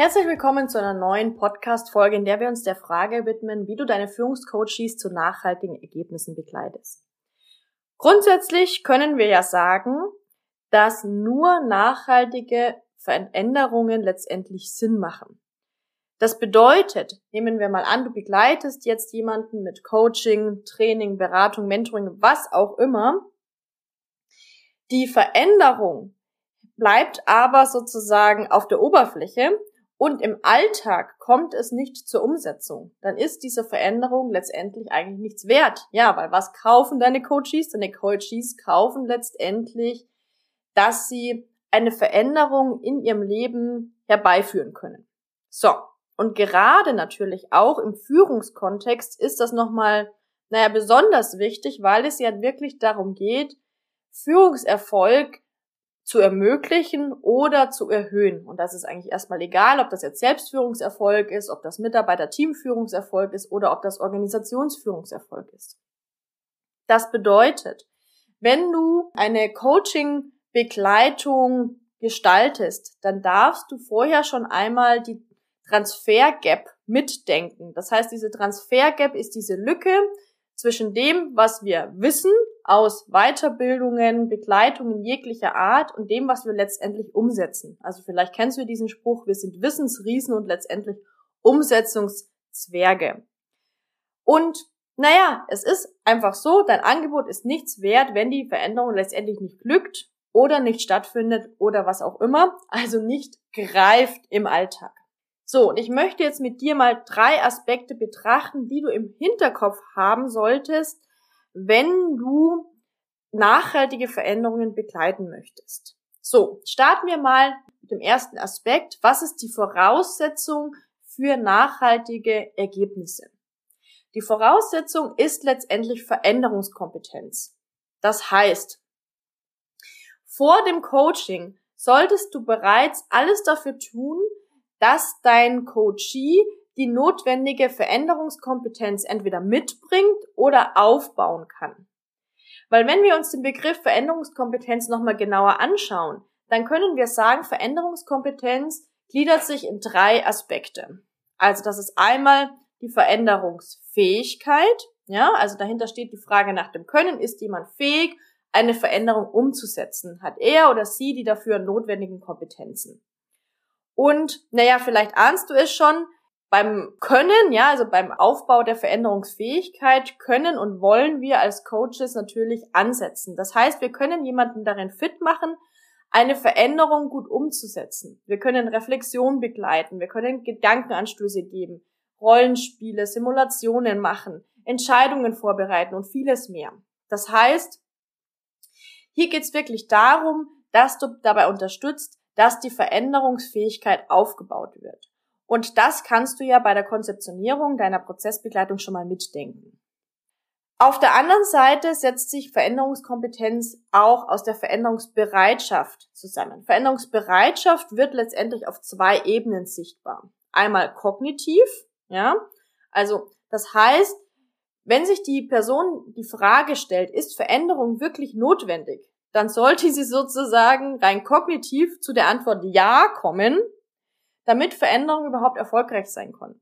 Herzlich willkommen zu einer neuen Podcast-Folge, in der wir uns der Frage widmen, wie du deine Führungscoaches zu nachhaltigen Ergebnissen begleitest. Grundsätzlich können wir ja sagen, dass nur nachhaltige Veränderungen letztendlich Sinn machen. Das bedeutet, nehmen wir mal an, du begleitest jetzt jemanden mit Coaching, Training, Beratung, Mentoring, was auch immer. Die Veränderung bleibt aber sozusagen auf der Oberfläche und im Alltag kommt es nicht zur Umsetzung, dann ist diese Veränderung letztendlich eigentlich nichts wert. Ja, weil was kaufen deine Coaches? Deine Coaches kaufen letztendlich, dass sie eine Veränderung in ihrem Leben herbeiführen können. So. Und gerade natürlich auch im Führungskontext ist das nochmal, naja, besonders wichtig, weil es ja wirklich darum geht, Führungserfolg zu ermöglichen oder zu erhöhen. Und das ist eigentlich erstmal egal, ob das jetzt Selbstführungserfolg ist, ob das Mitarbeiter-Teamführungserfolg ist oder ob das Organisationsführungserfolg ist. Das bedeutet, wenn du eine Coaching-Begleitung gestaltest, dann darfst du vorher schon einmal die Transfer-Gap mitdenken. Das heißt, diese Transfer-Gap ist diese Lücke zwischen dem, was wir wissen aus Weiterbildungen, Begleitungen jeglicher Art und dem, was wir letztendlich umsetzen. Also vielleicht kennst du diesen Spruch, wir sind Wissensriesen und letztendlich Umsetzungszwerge. Und naja, es ist einfach so, dein Angebot ist nichts wert, wenn die Veränderung letztendlich nicht glückt oder nicht stattfindet oder was auch immer, also nicht greift im Alltag. So, und ich möchte jetzt mit dir mal drei Aspekte betrachten, die du im Hinterkopf haben solltest, wenn du nachhaltige Veränderungen begleiten möchtest. So, starten wir mal mit dem ersten Aspekt. Was ist die Voraussetzung für nachhaltige Ergebnisse? Die Voraussetzung ist letztendlich Veränderungskompetenz. Das heißt, vor dem Coaching solltest du bereits alles dafür tun, dass dein Coachee die notwendige Veränderungskompetenz entweder mitbringt oder aufbauen kann. Weil wenn wir uns den Begriff Veränderungskompetenz nochmal genauer anschauen, dann können wir sagen, Veränderungskompetenz gliedert sich in drei Aspekte. Also das ist einmal die Veränderungsfähigkeit, ja, also dahinter steht die Frage nach dem Können, ist jemand fähig, eine Veränderung umzusetzen? Hat er oder sie die dafür notwendigen Kompetenzen? Und, naja, vielleicht ahnst du es schon, beim Können, ja, also beim Aufbau der Veränderungsfähigkeit können und wollen wir als Coaches natürlich ansetzen. Das heißt, wir können jemanden darin fit machen, eine Veränderung gut umzusetzen. Wir können Reflexion begleiten, wir können Gedankenanstöße geben, Rollenspiele, Simulationen machen, Entscheidungen vorbereiten und vieles mehr. Das heißt, hier geht es wirklich darum, dass du dabei unterstützt, dass die Veränderungsfähigkeit aufgebaut wird. Und das kannst du ja bei der Konzeptionierung deiner Prozessbegleitung schon mal mitdenken. Auf der anderen Seite setzt sich Veränderungskompetenz auch aus der Veränderungsbereitschaft zusammen. Veränderungsbereitschaft wird letztendlich auf zwei Ebenen sichtbar. Einmal kognitiv, ja, also das heißt, wenn sich die Person die Frage stellt, ist Veränderung wirklich notwendig, dann sollte sie sozusagen rein kognitiv zu der Antwort Ja kommen damit Veränderungen überhaupt erfolgreich sein können.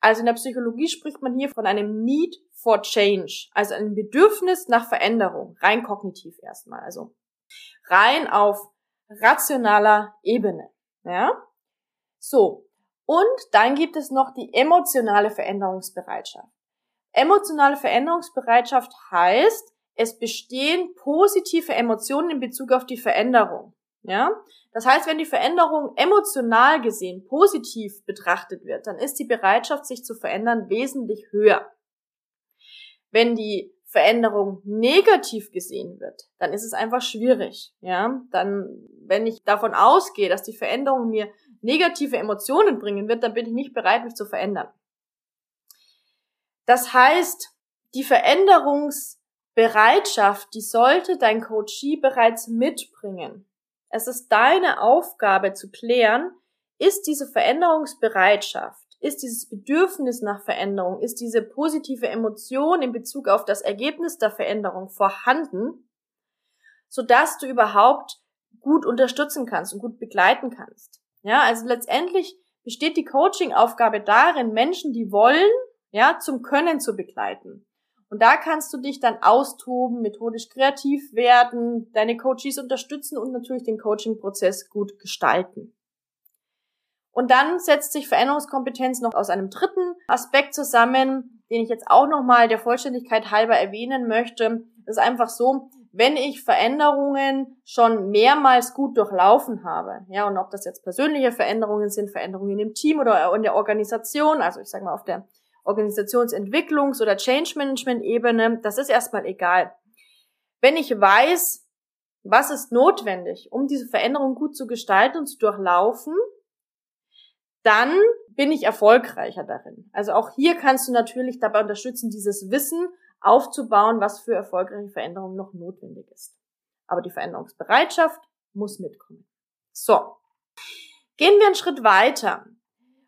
Also in der Psychologie spricht man hier von einem Need for Change, also einem Bedürfnis nach Veränderung, rein kognitiv erstmal, also rein auf rationaler Ebene, ja? So. Und dann gibt es noch die emotionale Veränderungsbereitschaft. Emotionale Veränderungsbereitschaft heißt, es bestehen positive Emotionen in Bezug auf die Veränderung. Ja? Das heißt, wenn die Veränderung emotional gesehen positiv betrachtet wird, dann ist die Bereitschaft, sich zu verändern, wesentlich höher. Wenn die Veränderung negativ gesehen wird, dann ist es einfach schwierig, ja. Dann, wenn ich davon ausgehe, dass die Veränderung mir negative Emotionen bringen wird, dann bin ich nicht bereit, mich zu verändern. Das heißt, die Veränderungsbereitschaft, die sollte dein Coachee bereits mitbringen. Es ist deine Aufgabe zu klären, ist diese Veränderungsbereitschaft, ist dieses Bedürfnis nach Veränderung, ist diese positive Emotion in Bezug auf das Ergebnis der Veränderung vorhanden, sodass du überhaupt gut unterstützen kannst und gut begleiten kannst. Ja, also letztendlich besteht die Coaching-Aufgabe darin, Menschen, die wollen, ja, zum Können zu begleiten. Und da kannst du dich dann austoben, methodisch kreativ werden, deine Coaches unterstützen und natürlich den Coaching-Prozess gut gestalten. Und dann setzt sich Veränderungskompetenz noch aus einem dritten Aspekt zusammen, den ich jetzt auch nochmal der Vollständigkeit halber erwähnen möchte. Das ist einfach so, wenn ich Veränderungen schon mehrmals gut durchlaufen habe, ja, und ob das jetzt persönliche Veränderungen sind, Veränderungen im Team oder in der Organisation, also ich sage mal auf der Organisationsentwicklungs- oder Change Management-Ebene, das ist erstmal egal. Wenn ich weiß, was ist notwendig, um diese Veränderung gut zu gestalten und zu durchlaufen, dann bin ich erfolgreicher darin. Also auch hier kannst du natürlich dabei unterstützen, dieses Wissen aufzubauen, was für erfolgreiche Veränderungen noch notwendig ist. Aber die Veränderungsbereitschaft muss mitkommen. So. Gehen wir einen Schritt weiter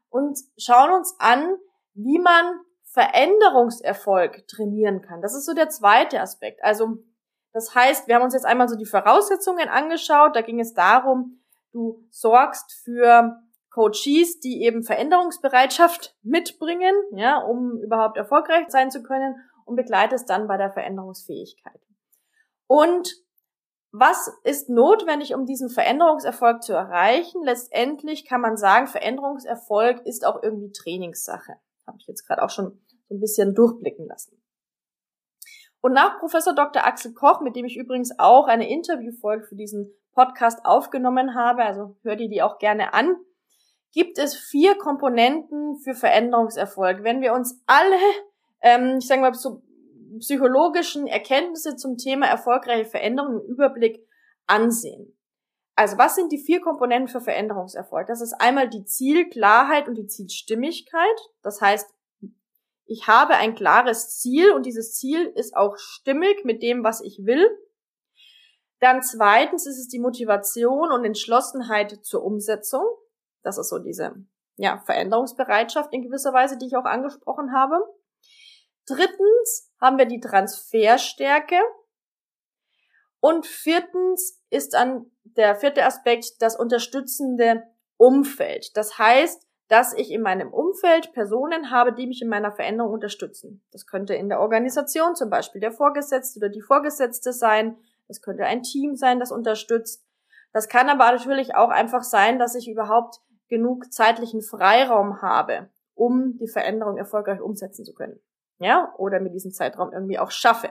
und schauen uns an, wie man Veränderungserfolg trainieren kann. Das ist so der zweite Aspekt. Also das heißt, wir haben uns jetzt einmal so die Voraussetzungen angeschaut. Da ging es darum, du sorgst für Coaches, die eben Veränderungsbereitschaft mitbringen, ja, um überhaupt erfolgreich sein zu können und begleitest dann bei der Veränderungsfähigkeit. Und was ist notwendig, um diesen Veränderungserfolg zu erreichen? Letztendlich kann man sagen, Veränderungserfolg ist auch irgendwie Trainingssache habe ich jetzt gerade auch schon so ein bisschen durchblicken lassen. Und nach Professor Dr. Axel Koch, mit dem ich übrigens auch eine Interviewfolge für diesen Podcast aufgenommen habe, also hör dir die auch gerne an, gibt es vier Komponenten für Veränderungserfolg. Wenn wir uns alle, ähm, ich sage mal, so psychologischen Erkenntnisse zum Thema erfolgreiche Veränderung im Überblick ansehen. Also was sind die vier Komponenten für Veränderungserfolg? Das ist einmal die Zielklarheit und die Zielstimmigkeit. Das heißt, ich habe ein klares Ziel und dieses Ziel ist auch stimmig mit dem, was ich will. Dann zweitens ist es die Motivation und Entschlossenheit zur Umsetzung. Das ist so diese ja, Veränderungsbereitschaft in gewisser Weise, die ich auch angesprochen habe. Drittens haben wir die Transferstärke. Und viertens ist dann der vierte Aspekt das unterstützende Umfeld. Das heißt, dass ich in meinem Umfeld Personen habe, die mich in meiner Veränderung unterstützen. Das könnte in der Organisation zum Beispiel der Vorgesetzte oder die Vorgesetzte sein. Das könnte ein Team sein, das unterstützt. Das kann aber natürlich auch einfach sein, dass ich überhaupt genug zeitlichen Freiraum habe, um die Veränderung erfolgreich umsetzen zu können. Ja, oder mit diesem Zeitraum irgendwie auch schaffe.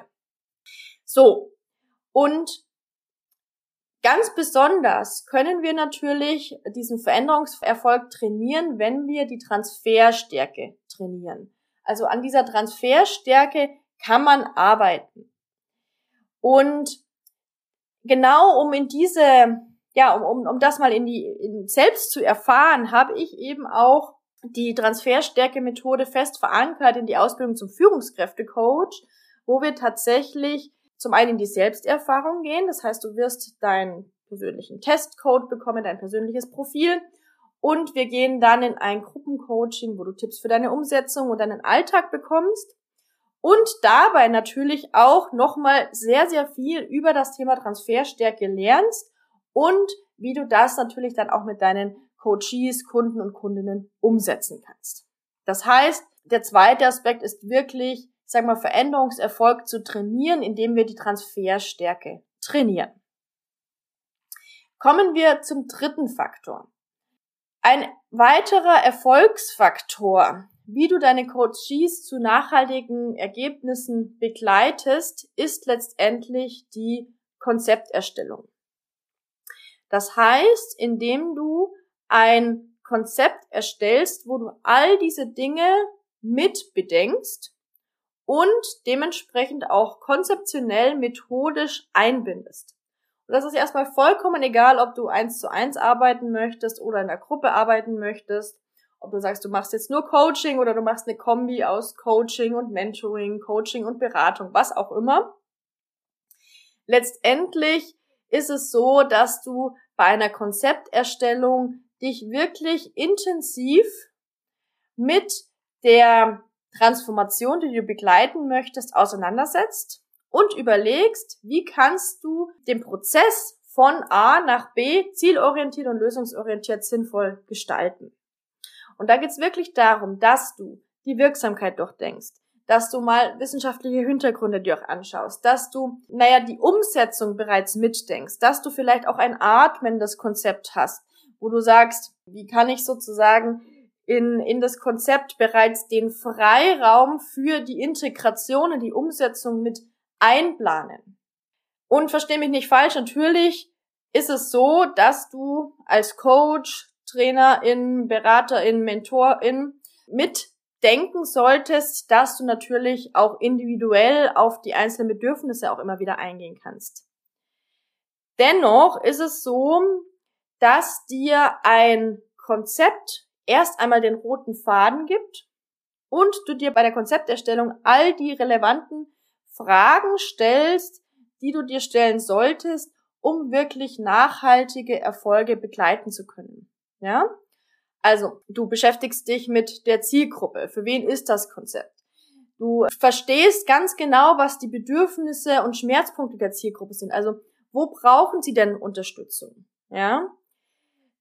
So. Und Ganz besonders können wir natürlich diesen Veränderungserfolg trainieren, wenn wir die Transferstärke trainieren. Also an dieser Transferstärke kann man arbeiten. Und genau um in diese, ja, um, um, um das mal in die in selbst zu erfahren, habe ich eben auch die Transferstärke-Methode fest verankert in die Ausbildung zum Führungskräftecoach, wo wir tatsächlich zum einen in die Selbsterfahrung gehen. Das heißt, du wirst deinen persönlichen Testcode bekommen, dein persönliches Profil. Und wir gehen dann in ein Gruppencoaching, wo du Tipps für deine Umsetzung und deinen Alltag bekommst. Und dabei natürlich auch nochmal sehr, sehr viel über das Thema Transferstärke lernst und wie du das natürlich dann auch mit deinen Coaches, Kunden und Kundinnen umsetzen kannst. Das heißt, der zweite Aspekt ist wirklich sag mal, Veränderungserfolg zu trainieren, indem wir die Transferstärke trainieren. Kommen wir zum dritten Faktor. Ein weiterer Erfolgsfaktor, wie du deine Coaches zu nachhaltigen Ergebnissen begleitest, ist letztendlich die Konzepterstellung. Das heißt, indem du ein Konzept erstellst, wo du all diese Dinge mit bedenkst und dementsprechend auch konzeptionell methodisch einbindest. Und das ist erstmal vollkommen egal, ob du eins zu eins arbeiten möchtest oder in der Gruppe arbeiten möchtest. Ob du sagst, du machst jetzt nur Coaching oder du machst eine Kombi aus Coaching und Mentoring, Coaching und Beratung, was auch immer. Letztendlich ist es so, dass du bei einer Konzepterstellung dich wirklich intensiv mit der Transformation, die du begleiten möchtest, auseinandersetzt und überlegst, wie kannst du den Prozess von A nach B zielorientiert und lösungsorientiert sinnvoll gestalten. Und da geht's wirklich darum, dass du die Wirksamkeit durchdenkst, dass du mal wissenschaftliche Hintergründe dir auch anschaust, dass du, naja, die Umsetzung bereits mitdenkst, dass du vielleicht auch ein atmendes Konzept hast, wo du sagst, wie kann ich sozusagen in, in das Konzept bereits den Freiraum für die Integration und die Umsetzung mit einplanen. Und versteh mich nicht falsch, natürlich ist es so, dass du als Coach, Trainerin, Beraterin, Mentorin mitdenken solltest, dass du natürlich auch individuell auf die einzelnen Bedürfnisse auch immer wieder eingehen kannst. Dennoch ist es so, dass dir ein Konzept erst einmal den roten Faden gibt und du dir bei der Konzepterstellung all die relevanten Fragen stellst, die du dir stellen solltest, um wirklich nachhaltige Erfolge begleiten zu können. Ja? Also, du beschäftigst dich mit der Zielgruppe. Für wen ist das Konzept? Du verstehst ganz genau, was die Bedürfnisse und Schmerzpunkte der Zielgruppe sind. Also, wo brauchen sie denn Unterstützung? Ja?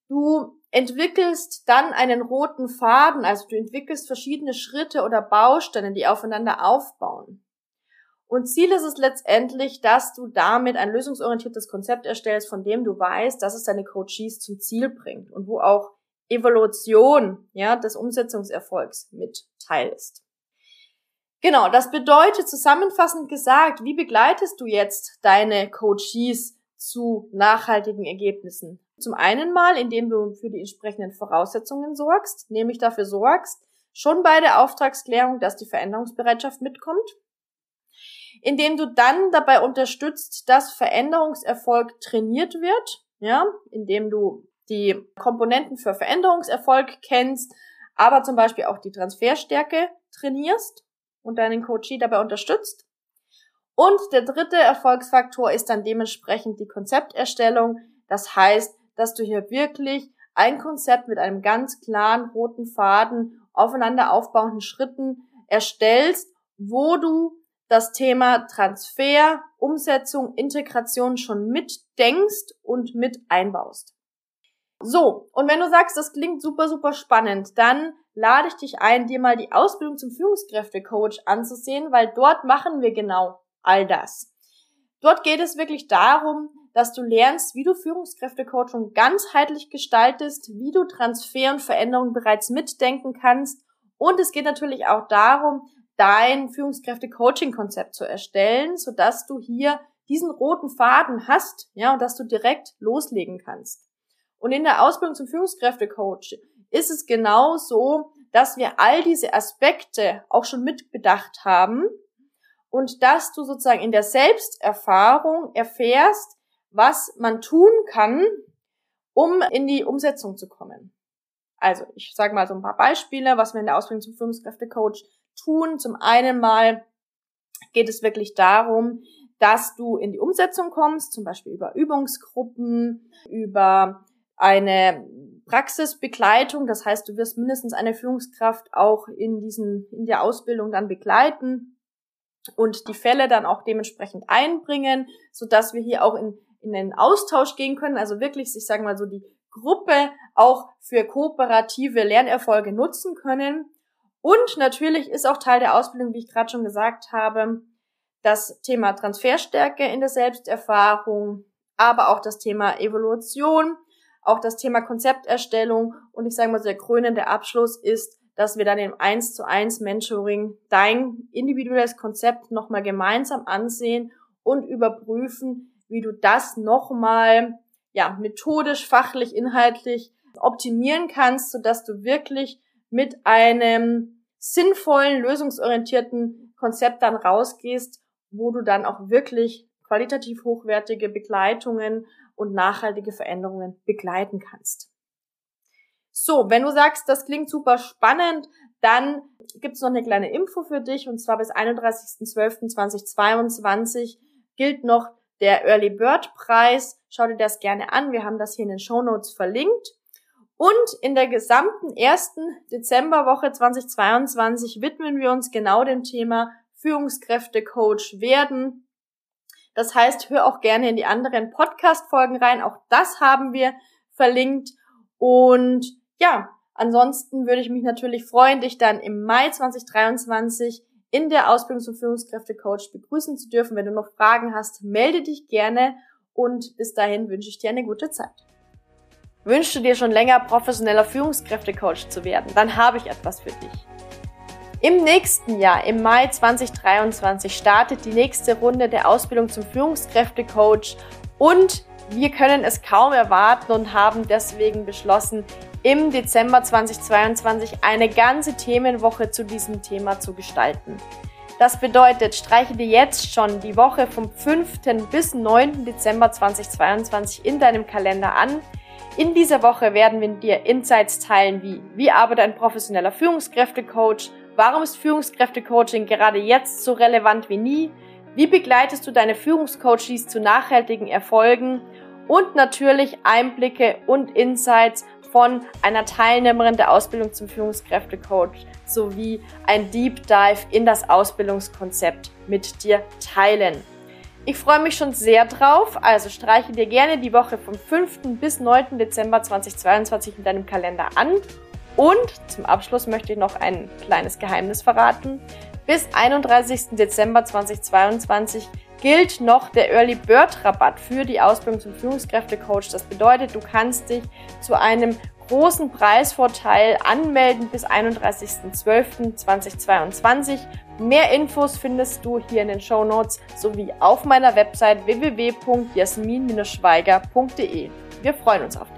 Du entwickelst dann einen roten Faden, also du entwickelst verschiedene Schritte oder Bausteine, die aufeinander aufbauen. Und Ziel ist es letztendlich, dass du damit ein lösungsorientiertes Konzept erstellst, von dem du weißt, dass es deine Coaches zum Ziel bringt und wo auch Evolution, ja, des Umsetzungserfolgs mit Teil ist. Genau, das bedeutet zusammenfassend gesagt, wie begleitest du jetzt deine Coaches zu nachhaltigen Ergebnissen? Zum einen mal, indem du für die entsprechenden Voraussetzungen sorgst, nämlich dafür sorgst, schon bei der Auftragsklärung, dass die Veränderungsbereitschaft mitkommt, indem du dann dabei unterstützt, dass Veränderungserfolg trainiert wird, ja, indem du die Komponenten für Veränderungserfolg kennst, aber zum Beispiel auch die Transferstärke trainierst und deinen Coachee dabei unterstützt. Und der dritte Erfolgsfaktor ist dann dementsprechend die Konzepterstellung. Das heißt, dass du hier wirklich ein Konzept mit einem ganz klaren roten Faden aufeinander aufbauenden Schritten erstellst, wo du das Thema Transfer, Umsetzung, Integration schon mitdenkst und mit einbaust. So, und wenn du sagst, das klingt super, super spannend, dann lade ich dich ein, dir mal die Ausbildung zum Führungskräftecoach anzusehen, weil dort machen wir genau all das. Dort geht es wirklich darum, dass du lernst, wie du Führungskräftecoaching ganzheitlich gestaltest, wie du Transfer und Veränderung bereits mitdenken kannst. Und es geht natürlich auch darum, dein Führungskräfte-Coaching-Konzept zu erstellen, sodass du hier diesen roten Faden hast, ja, und dass du direkt loslegen kannst. Und in der Ausbildung zum Führungskräfte-Coach ist es genau so, dass wir all diese Aspekte auch schon mitbedacht haben und dass du sozusagen in der Selbsterfahrung erfährst, was man tun kann, um in die Umsetzung zu kommen. Also, ich sage mal so ein paar Beispiele, was wir in der Ausbildung zum Führungskräftecoach tun. Zum einen mal geht es wirklich darum, dass du in die Umsetzung kommst, zum Beispiel über Übungsgruppen, über eine Praxisbegleitung. Das heißt, du wirst mindestens eine Führungskraft auch in diesen, in der Ausbildung dann begleiten und die Fälle dann auch dementsprechend einbringen, so dass wir hier auch in in den Austausch gehen können, also wirklich, ich sage mal so, die Gruppe auch für kooperative Lernerfolge nutzen können. Und natürlich ist auch Teil der Ausbildung, wie ich gerade schon gesagt habe, das Thema Transferstärke in der Selbsterfahrung, aber auch das Thema Evolution, auch das Thema Konzepterstellung und ich sage mal der krönende Abschluss ist, dass wir dann im 1 zu 1 Mentoring dein individuelles Konzept nochmal gemeinsam ansehen und überprüfen, wie du das nochmal, ja, methodisch, fachlich, inhaltlich optimieren kannst, sodass du wirklich mit einem sinnvollen, lösungsorientierten Konzept dann rausgehst, wo du dann auch wirklich qualitativ hochwertige Begleitungen und nachhaltige Veränderungen begleiten kannst. So, wenn du sagst, das klingt super spannend, dann gibt's noch eine kleine Info für dich und zwar bis 31.12.2022 gilt noch der Early Bird Preis. Schau dir das gerne an. Wir haben das hier in den Show Notes verlinkt. Und in der gesamten ersten Dezemberwoche 2022 widmen wir uns genau dem Thema Führungskräfte-Coach werden. Das heißt, hör auch gerne in die anderen Podcast-Folgen rein. Auch das haben wir verlinkt. Und ja, ansonsten würde ich mich natürlich freuen, dich dann im Mai 2023 in der Ausbildung zum Führungskräfte-Coach begrüßen zu dürfen. Wenn du noch Fragen hast, melde dich gerne und bis dahin wünsche ich dir eine gute Zeit. Wünschst du dir schon länger professioneller Führungskräfte-Coach zu werden? Dann habe ich etwas für dich. Im nächsten Jahr, im Mai 2023, startet die nächste Runde der Ausbildung zum Führungskräfte-Coach und wir können es kaum erwarten und haben deswegen beschlossen, im Dezember 2022 eine ganze Themenwoche zu diesem Thema zu gestalten. Das bedeutet, streiche dir jetzt schon die Woche vom 5. bis 9. Dezember 2022 in deinem Kalender an. In dieser Woche werden wir dir Insights teilen wie, wie arbeitet ein professioneller Führungskräftecoach, warum ist Führungskräftecoaching gerade jetzt so relevant wie nie, wie begleitest du deine Führungscoaches zu nachhaltigen Erfolgen und natürlich Einblicke und Insights von einer Teilnehmerin der Ausbildung zum Führungskräftecoach sowie ein Deep Dive in das Ausbildungskonzept mit dir teilen. Ich freue mich schon sehr drauf, also streiche dir gerne die Woche vom 5. bis 9. Dezember 2022 in deinem Kalender an. Und zum Abschluss möchte ich noch ein kleines Geheimnis verraten. Bis 31. Dezember 2022 gilt noch der Early Bird Rabatt für die Ausbildung zum Führungskräftecoach. Das bedeutet, du kannst dich zu einem großen Preisvorteil anmelden bis 31.12.2022. Mehr Infos findest du hier in den Show Notes sowie auf meiner Website www.jasmin-schweiger.de. Wir freuen uns auf dich.